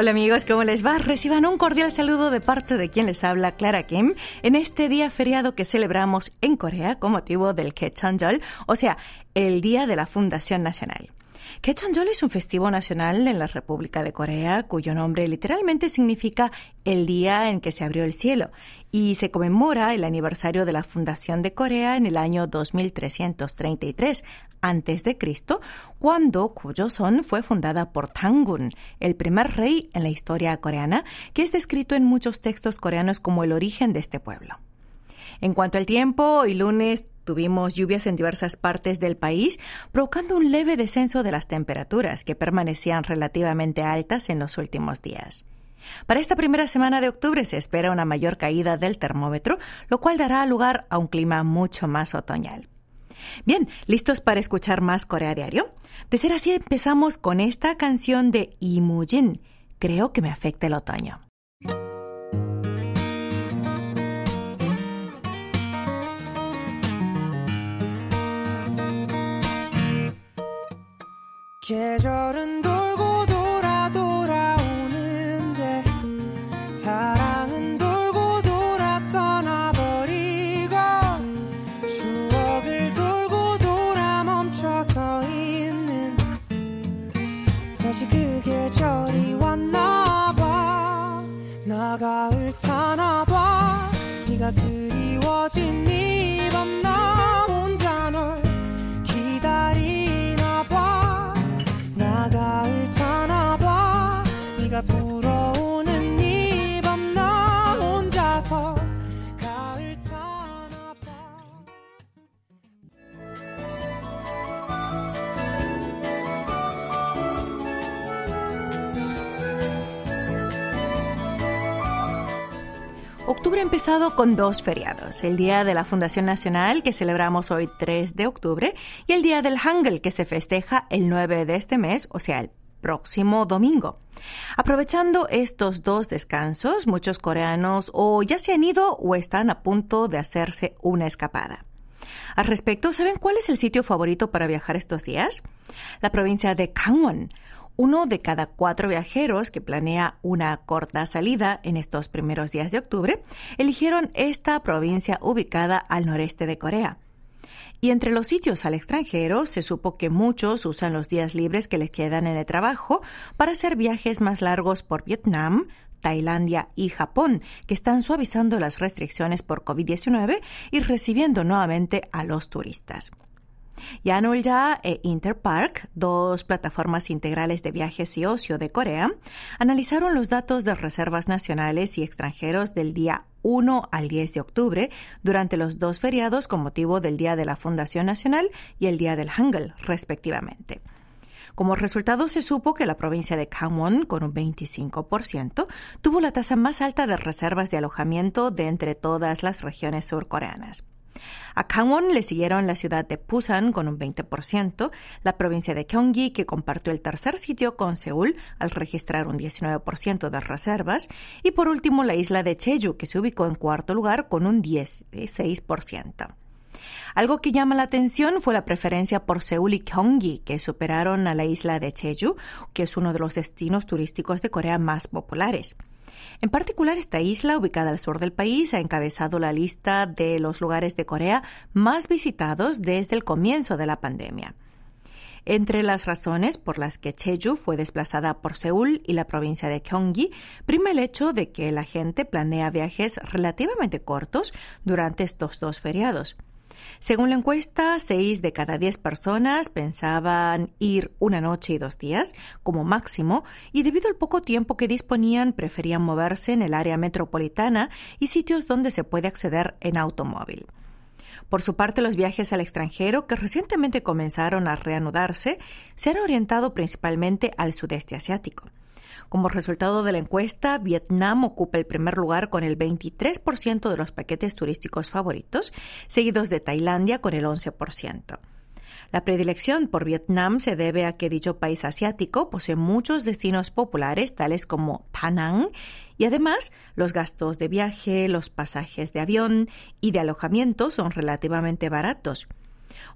Hola amigos, ¿cómo les va? Reciban un cordial saludo de parte de quien les habla, Clara Kim, en este día feriado que celebramos en Corea con motivo del Kechanjol, o sea, el Día de la Fundación Nacional. Kechanjol es un festivo nacional en la República de Corea cuyo nombre literalmente significa el día en que se abrió el cielo y se conmemora el aniversario de la fundación de Corea en el año 2333 antes de Cristo, cuando Son fue fundada por Tangun, el primer rey en la historia coreana, que es descrito en muchos textos coreanos como el origen de este pueblo. En cuanto al tiempo, hoy lunes tuvimos lluvias en diversas partes del país, provocando un leve descenso de las temperaturas que permanecían relativamente altas en los últimos días. Para esta primera semana de octubre se espera una mayor caída del termómetro, lo cual dará lugar a un clima mucho más otoñal. Bien, ¿listos para escuchar más Corea Diario? De ser así, empezamos con esta canción de Imujin. Creo que me afecta el otoño. 계절은 도 Octubre ha empezado con dos feriados, el Día de la Fundación Nacional que celebramos hoy 3 de octubre y el Día del Hangul que se festeja el 9 de este mes, o sea, el próximo domingo. Aprovechando estos dos descansos, muchos coreanos o ya se han ido o están a punto de hacerse una escapada. Al respecto, ¿saben cuál es el sitio favorito para viajar estos días? La provincia de Gangwon, uno de cada cuatro viajeros que planea una corta salida en estos primeros días de octubre eligieron esta provincia ubicada al noreste de Corea. Y entre los sitios al extranjero se supo que muchos usan los días libres que les quedan en el trabajo para hacer viajes más largos por Vietnam, Tailandia y Japón, que están suavizando las restricciones por COVID-19 y recibiendo nuevamente a los turistas. Yanolya e Interpark, dos plataformas integrales de viajes y ocio de Corea, analizaron los datos de reservas nacionales y extranjeros del día 1 al 10 de octubre durante los dos feriados con motivo del Día de la Fundación Nacional y el Día del Hangul, respectivamente. Como resultado, se supo que la provincia de Gangwon, con un 25%, tuvo la tasa más alta de reservas de alojamiento de entre todas las regiones surcoreanas. A Gangwon le siguieron la ciudad de Busan con un 20%, la provincia de Gyeonggi que compartió el tercer sitio con Seúl al registrar un 19% de reservas y por último la isla de Jeju que se ubicó en cuarto lugar con un 16%. Algo que llama la atención fue la preferencia por Seúl y Gyeonggi, que superaron a la isla de Jeju, que es uno de los destinos turísticos de Corea más populares. En particular, esta isla, ubicada al sur del país, ha encabezado la lista de los lugares de Corea más visitados desde el comienzo de la pandemia. Entre las razones por las que Jeju fue desplazada por Seúl y la provincia de Gyeonggi, prima el hecho de que la gente planea viajes relativamente cortos durante estos dos feriados. Según la encuesta, 6 de cada 10 personas pensaban ir una noche y dos días como máximo y debido al poco tiempo que disponían preferían moverse en el área metropolitana y sitios donde se puede acceder en automóvil. Por su parte, los viajes al extranjero, que recientemente comenzaron a reanudarse, se han orientado principalmente al sudeste asiático. Como resultado de la encuesta, Vietnam ocupa el primer lugar con el 23% de los paquetes turísticos favoritos, seguidos de Tailandia con el 11%. La predilección por Vietnam se debe a que dicho país asiático posee muchos destinos populares, tales como Da Nang, y además los gastos de viaje, los pasajes de avión y de alojamiento son relativamente baratos.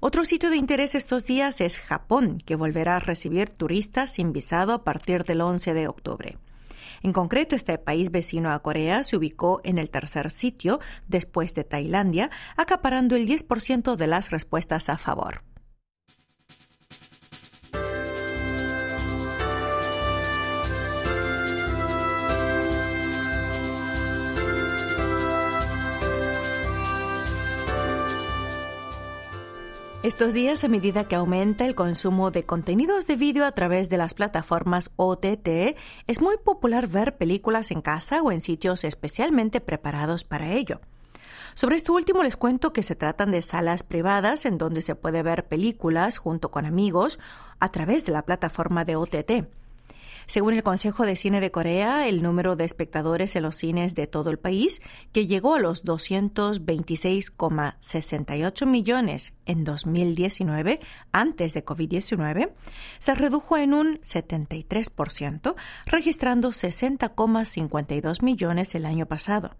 Otro sitio de interés estos días es Japón, que volverá a recibir turistas sin visado a partir del 11 de octubre. En concreto, este país vecino a Corea se ubicó en el tercer sitio después de Tailandia, acaparando el 10% de las respuestas a favor. Estos días, a medida que aumenta el consumo de contenidos de vídeo a través de las plataformas OTT, es muy popular ver películas en casa o en sitios especialmente preparados para ello. Sobre esto último les cuento que se tratan de salas privadas en donde se puede ver películas junto con amigos a través de la plataforma de OTT. Según el Consejo de Cine de Corea, el número de espectadores en los cines de todo el país, que llegó a los 226,68 millones en 2019, antes de COVID-19, se redujo en un 73%, registrando 60,52 millones el año pasado.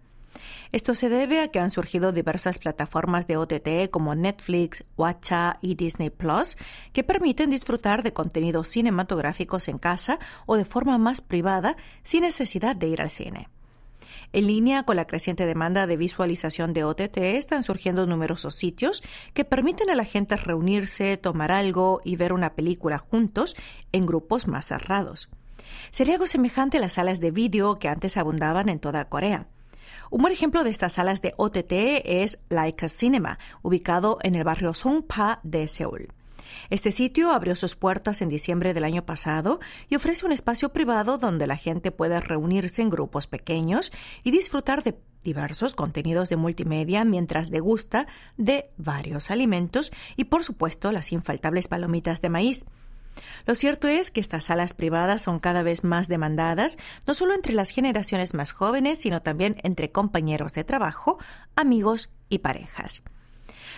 Esto se debe a que han surgido diversas plataformas de OTT como Netflix, Watcha y Disney Plus que permiten disfrutar de contenidos cinematográficos en casa o de forma más privada sin necesidad de ir al cine. En línea con la creciente demanda de visualización de OTT están surgiendo numerosos sitios que permiten a la gente reunirse, tomar algo y ver una película juntos en grupos más cerrados. Sería algo semejante a las salas de vídeo que antes abundaban en toda Corea. Un buen ejemplo de estas salas de OTT es Laika Cinema, ubicado en el barrio Songpa de Seúl. Este sitio abrió sus puertas en diciembre del año pasado y ofrece un espacio privado donde la gente puede reunirse en grupos pequeños y disfrutar de diversos contenidos de multimedia mientras degusta de varios alimentos y por supuesto las infaltables palomitas de maíz. Lo cierto es que estas salas privadas son cada vez más demandadas, no solo entre las generaciones más jóvenes, sino también entre compañeros de trabajo, amigos y parejas.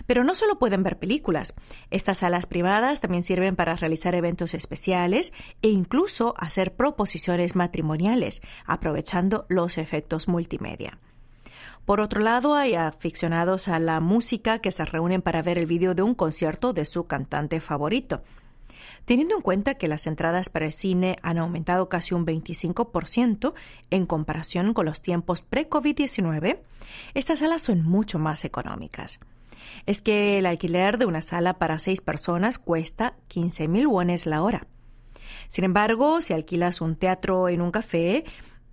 Pero no solo pueden ver películas, estas salas privadas también sirven para realizar eventos especiales e incluso hacer proposiciones matrimoniales, aprovechando los efectos multimedia. Por otro lado, hay aficionados a la música que se reúnen para ver el vídeo de un concierto de su cantante favorito. Teniendo en cuenta que las entradas para el cine han aumentado casi un 25% en comparación con los tiempos pre-COVID-19, estas salas son mucho más económicas. Es que el alquiler de una sala para seis personas cuesta 15 mil wones la hora. Sin embargo, si alquilas un teatro en un café,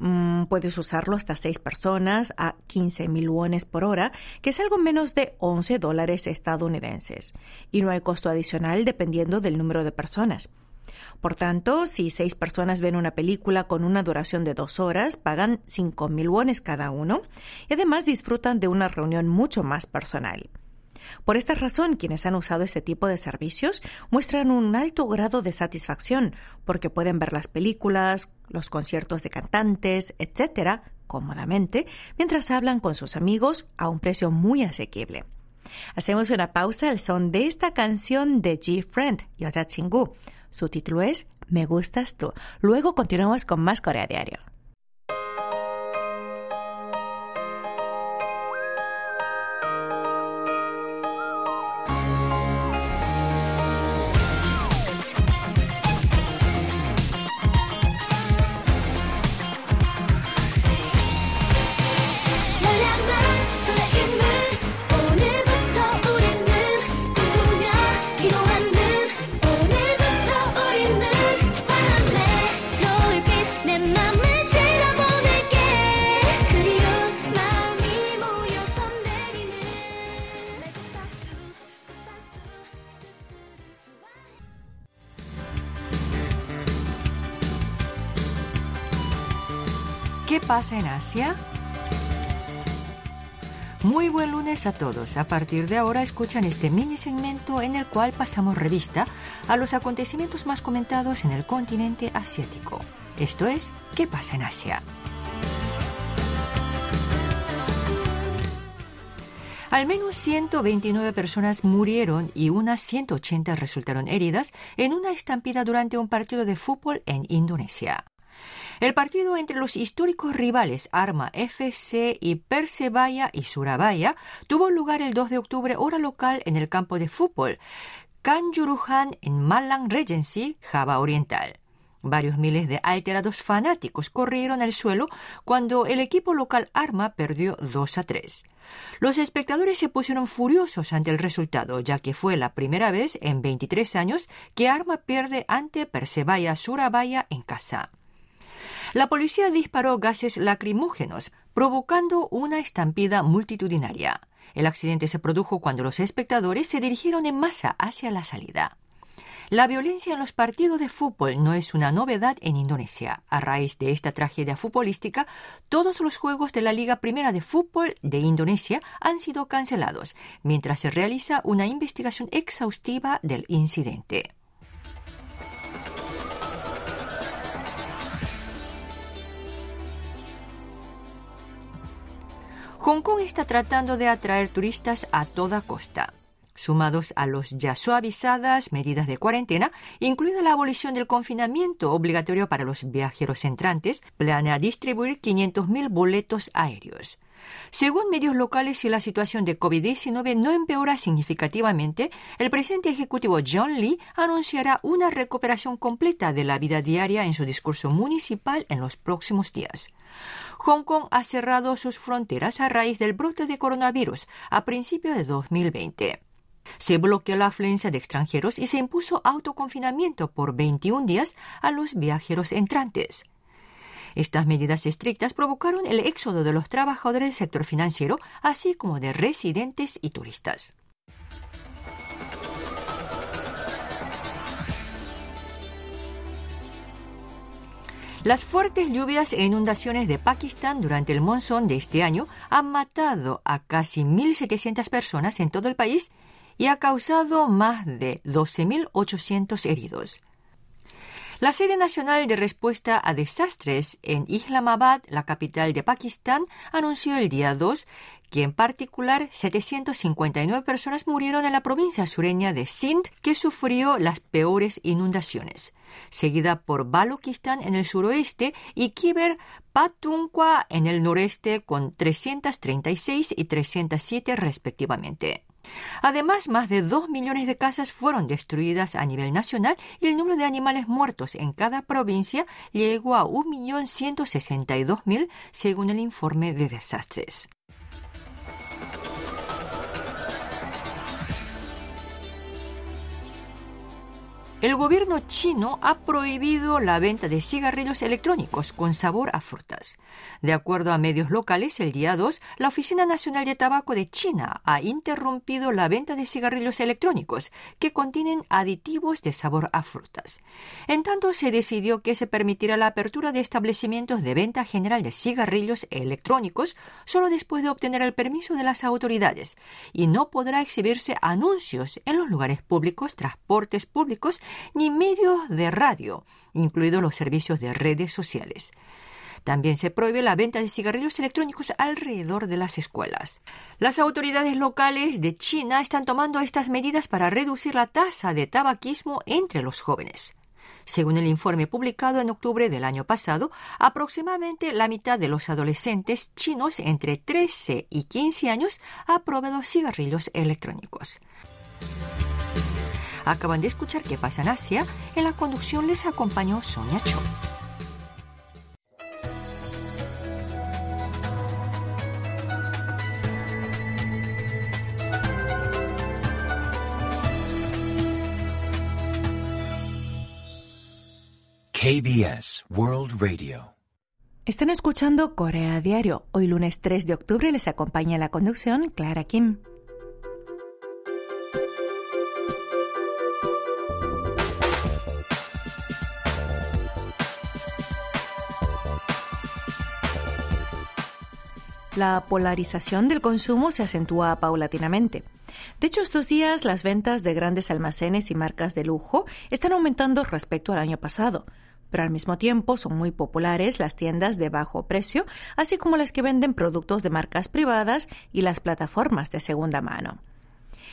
Mm, puedes usarlo hasta seis personas a 15 mil wones por hora, que es algo menos de 11 dólares estadounidenses. Y no hay costo adicional dependiendo del número de personas. Por tanto, si seis personas ven una película con una duración de dos horas, pagan 5 mil wones cada uno y además disfrutan de una reunión mucho más personal. Por esta razón, quienes han usado este tipo de servicios muestran un alto grado de satisfacción porque pueden ver las películas, los conciertos de cantantes, etcétera, cómodamente, mientras hablan con sus amigos a un precio muy asequible. Hacemos una pausa al son de esta canción de G. Friend, Yoja Chingu. Su título es Me gustas tú. Luego continuamos con más Corea Diario. ¿Qué pasa en Asia? Muy buen lunes a todos. A partir de ahora escuchan este mini segmento en el cual pasamos revista a los acontecimientos más comentados en el continente asiático. Esto es ¿Qué pasa en Asia? Al menos 129 personas murieron y unas 180 resultaron heridas en una estampida durante un partido de fútbol en Indonesia. El partido entre los históricos rivales Arma FC y Persebaya y Surabaya tuvo lugar el 2 de octubre hora local en el campo de fútbol Kanjuruhan en Malang Regency, Java Oriental. Varios miles de alterados fanáticos corrieron al suelo cuando el equipo local Arma perdió 2 a 3. Los espectadores se pusieron furiosos ante el resultado, ya que fue la primera vez en 23 años que Arma pierde ante Persebaya Surabaya en casa. La policía disparó gases lacrimógenos, provocando una estampida multitudinaria. El accidente se produjo cuando los espectadores se dirigieron en masa hacia la salida. La violencia en los partidos de fútbol no es una novedad en Indonesia. A raíz de esta tragedia futbolística, todos los juegos de la Liga Primera de Fútbol de Indonesia han sido cancelados, mientras se realiza una investigación exhaustiva del incidente. Hong Kong está tratando de atraer turistas a toda costa sumados a los ya suavizadas medidas de cuarentena, incluida la abolición del confinamiento obligatorio para los viajeros entrantes, planea distribuir 500.000 boletos aéreos. Según medios locales, si la situación de COVID-19 no empeora significativamente, el presidente ejecutivo John Lee anunciará una recuperación completa de la vida diaria en su discurso municipal en los próximos días. Hong Kong ha cerrado sus fronteras a raíz del brote de coronavirus a principios de 2020. Se bloqueó la afluencia de extranjeros y se impuso autoconfinamiento por 21 días a los viajeros entrantes. Estas medidas estrictas provocaron el éxodo de los trabajadores del sector financiero, así como de residentes y turistas. Las fuertes lluvias e inundaciones de Pakistán durante el monzón de este año han matado a casi 1.700 personas en todo el país y ha causado más de 12.800 heridos. La sede nacional de respuesta a desastres en Islamabad, la capital de Pakistán, anunció el día 2 que en particular 759 personas murieron en la provincia sureña de Sindh, que sufrió las peores inundaciones, seguida por Balochistan en el suroeste y Khyber Pakhtunkhwa en el noreste con 336 y 307 respectivamente. Además, más de dos millones de casas fueron destruidas a nivel nacional y el número de animales muertos en cada provincia llegó a 1.162.000 según el informe de desastres. El gobierno chino ha prohibido la venta de cigarrillos electrónicos con sabor a frutas. De acuerdo a medios locales, el día 2, la Oficina Nacional de Tabaco de China ha interrumpido la venta de cigarrillos electrónicos que contienen aditivos de sabor a frutas. En tanto, se decidió que se permitirá la apertura de establecimientos de venta general de cigarrillos electrónicos solo después de obtener el permiso de las autoridades y no podrá exhibirse anuncios en los lugares públicos, transportes públicos ni medios de radio, incluidos los servicios de redes sociales. También se prohíbe la venta de cigarrillos electrónicos alrededor de las escuelas. Las autoridades locales de China están tomando estas medidas para reducir la tasa de tabaquismo entre los jóvenes. Según el informe publicado en octubre del año pasado, aproximadamente la mitad de los adolescentes chinos entre 13 y 15 años ha probado cigarrillos electrónicos. Acaban de escuchar qué pasa en Asia. En la conducción les acompañó Sonia Cho. KBS World Radio. Están escuchando Corea Diario. Hoy lunes 3 de octubre les acompaña la conducción Clara Kim. La polarización del consumo se acentúa paulatinamente. De hecho, estos días las ventas de grandes almacenes y marcas de lujo están aumentando respecto al año pasado, pero al mismo tiempo son muy populares las tiendas de bajo precio, así como las que venden productos de marcas privadas y las plataformas de segunda mano.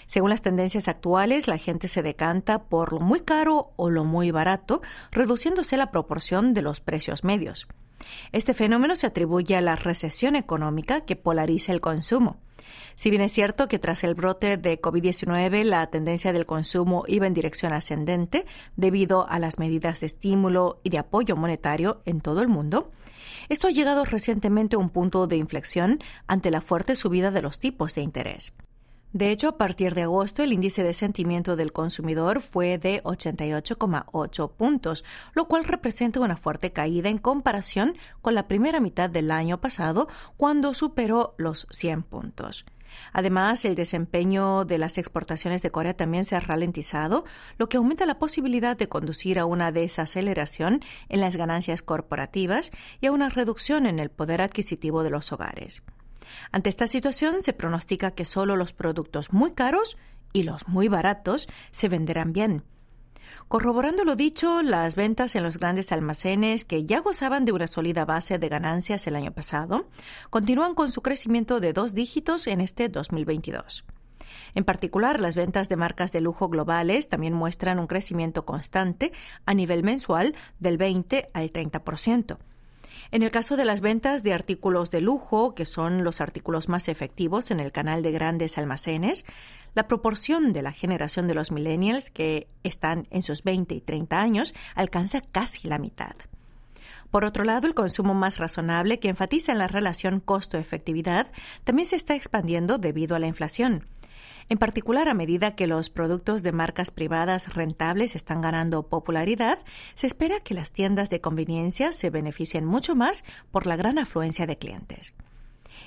Según las tendencias actuales, la gente se decanta por lo muy caro o lo muy barato, reduciéndose la proporción de los precios medios. Este fenómeno se atribuye a la recesión económica que polariza el consumo. Si bien es cierto que tras el brote de COVID-19 la tendencia del consumo iba en dirección ascendente debido a las medidas de estímulo y de apoyo monetario en todo el mundo, esto ha llegado recientemente a un punto de inflexión ante la fuerte subida de los tipos de interés. De hecho, a partir de agosto, el índice de sentimiento del consumidor fue de 88,8 puntos, lo cual representa una fuerte caída en comparación con la primera mitad del año pasado, cuando superó los 100 puntos. Además, el desempeño de las exportaciones de Corea también se ha ralentizado, lo que aumenta la posibilidad de conducir a una desaceleración en las ganancias corporativas y a una reducción en el poder adquisitivo de los hogares. Ante esta situación se pronostica que solo los productos muy caros y los muy baratos se venderán bien. Corroborando lo dicho, las ventas en los grandes almacenes, que ya gozaban de una sólida base de ganancias el año pasado, continúan con su crecimiento de dos dígitos en este 2022. En particular, las ventas de marcas de lujo globales también muestran un crecimiento constante a nivel mensual del 20 al 30%. En el caso de las ventas de artículos de lujo, que son los artículos más efectivos en el canal de grandes almacenes, la proporción de la generación de los millennials que están en sus 20 y 30 años alcanza casi la mitad. Por otro lado, el consumo más razonable, que enfatiza en la relación costo-efectividad, también se está expandiendo debido a la inflación. En particular, a medida que los productos de marcas privadas rentables están ganando popularidad, se espera que las tiendas de conveniencia se beneficien mucho más por la gran afluencia de clientes.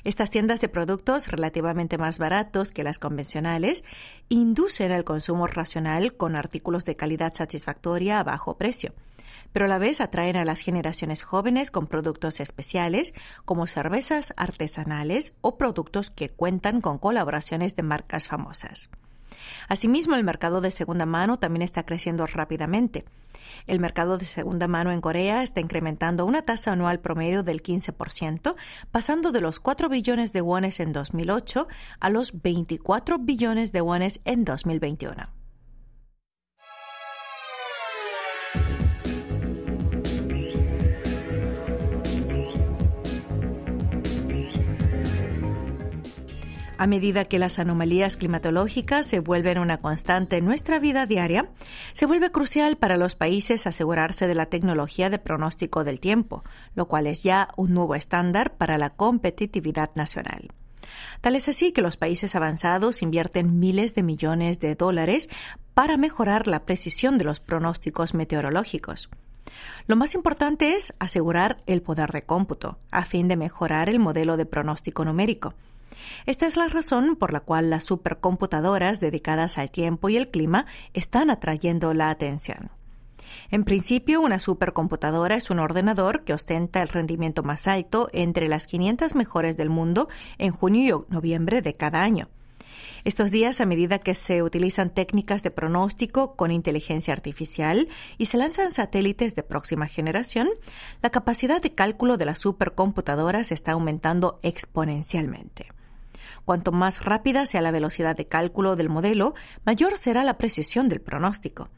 Estas tiendas de productos relativamente más baratos que las convencionales inducen el consumo racional con artículos de calidad satisfactoria a bajo precio pero a la vez atraen a las generaciones jóvenes con productos especiales como cervezas artesanales o productos que cuentan con colaboraciones de marcas famosas. Asimismo, el mercado de segunda mano también está creciendo rápidamente. El mercado de segunda mano en Corea está incrementando una tasa anual promedio del 15%, pasando de los 4 billones de wones en 2008 a los 24 billones de wones en 2021. A medida que las anomalías climatológicas se vuelven una constante en nuestra vida diaria, se vuelve crucial para los países asegurarse de la tecnología de pronóstico del tiempo, lo cual es ya un nuevo estándar para la competitividad nacional. Tal es así que los países avanzados invierten miles de millones de dólares para mejorar la precisión de los pronósticos meteorológicos. Lo más importante es asegurar el poder de cómputo, a fin de mejorar el modelo de pronóstico numérico. Esta es la razón por la cual las supercomputadoras dedicadas al tiempo y el clima están atrayendo la atención. En principio, una supercomputadora es un ordenador que ostenta el rendimiento más alto entre las 500 mejores del mundo en junio y noviembre de cada año. Estos días, a medida que se utilizan técnicas de pronóstico con inteligencia artificial y se lanzan satélites de próxima generación, la capacidad de cálculo de las supercomputadoras está aumentando exponencialmente. Cuanto más rápida sea la velocidad de cálculo del modelo, mayor será la precisión del pronóstico.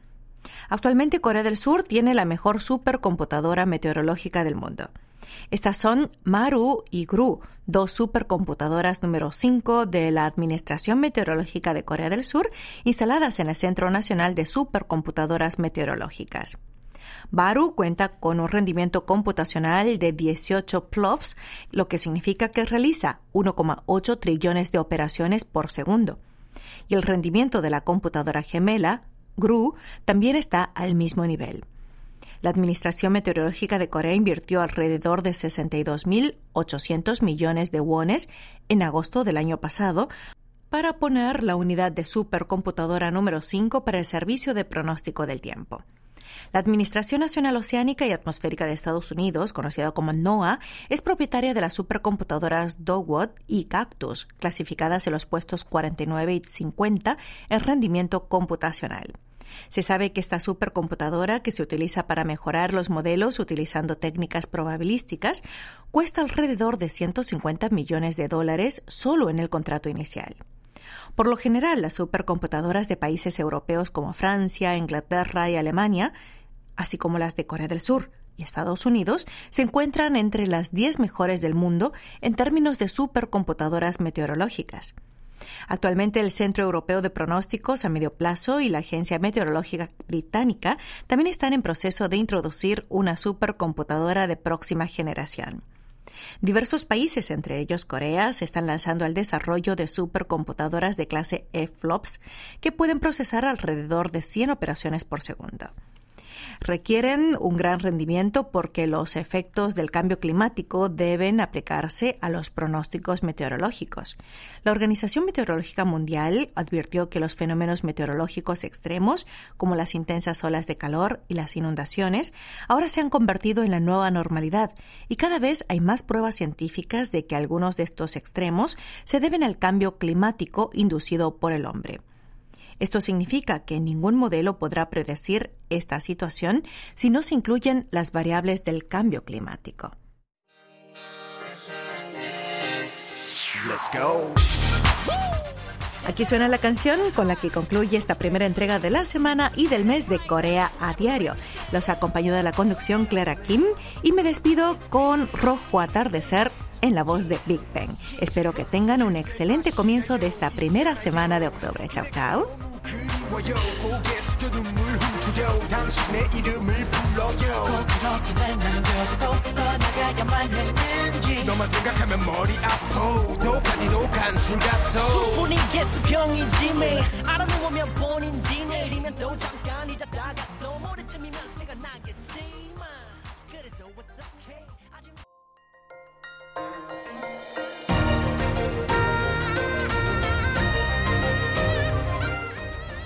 Actualmente Corea del Sur tiene la mejor supercomputadora meteorológica del mundo. Estas son Maru y GRU, dos supercomputadoras número 5 de la Administración Meteorológica de Corea del Sur, instaladas en el Centro Nacional de Supercomputadoras Meteorológicas. Baru cuenta con un rendimiento computacional de 18 PLOFs, lo que significa que realiza 1,8 trillones de operaciones por segundo. Y el rendimiento de la computadora gemela, GRU, también está al mismo nivel. La Administración Meteorológica de Corea invirtió alrededor de 62.800 millones de wones en agosto del año pasado para poner la unidad de supercomputadora número 5 para el servicio de pronóstico del tiempo. La Administración Nacional Oceánica y Atmosférica de Estados Unidos, conocida como NOAA, es propietaria de las supercomputadoras Dogwood y Cactus, clasificadas en los puestos 49 y 50 en rendimiento computacional. Se sabe que esta supercomputadora, que se utiliza para mejorar los modelos utilizando técnicas probabilísticas, cuesta alrededor de 150 millones de dólares solo en el contrato inicial. Por lo general, las supercomputadoras de países europeos como Francia, Inglaterra y Alemania, así como las de Corea del Sur y Estados Unidos, se encuentran entre las 10 mejores del mundo en términos de supercomputadoras meteorológicas. Actualmente el Centro Europeo de Pronósticos a Medio Plazo y la Agencia Meteorológica Británica también están en proceso de introducir una supercomputadora de próxima generación. Diversos países, entre ellos Corea, se están lanzando al desarrollo de supercomputadoras de clase E-FLOPS que pueden procesar alrededor de 100 operaciones por segundo requieren un gran rendimiento porque los efectos del cambio climático deben aplicarse a los pronósticos meteorológicos. La Organización Meteorológica Mundial advirtió que los fenómenos meteorológicos extremos, como las intensas olas de calor y las inundaciones, ahora se han convertido en la nueva normalidad y cada vez hay más pruebas científicas de que algunos de estos extremos se deben al cambio climático inducido por el hombre. Esto significa que ningún modelo podrá predecir esta situación si no se incluyen las variables del cambio climático. Aquí suena la canción con la que concluye esta primera entrega de la semana y del mes de Corea a diario. Los acompañó de la conducción Clara Kim y me despido con Rojo Atardecer en la voz de Big Bang. Espero que tengan un excelente comienzo de esta primera semana de octubre. Chao, chao. 그리워요 고개 숙여 눈물 훔쳐요 당신의 이름을 불러요 꼭 그렇게 날 남겨두고 떠나가야만 했는지 너만 생각하면 머리 아파 독하디도 간술 같아 수분이 계수병이지 매일 알아 누우면 본인지 내일이면 또 잠깐 잊었다가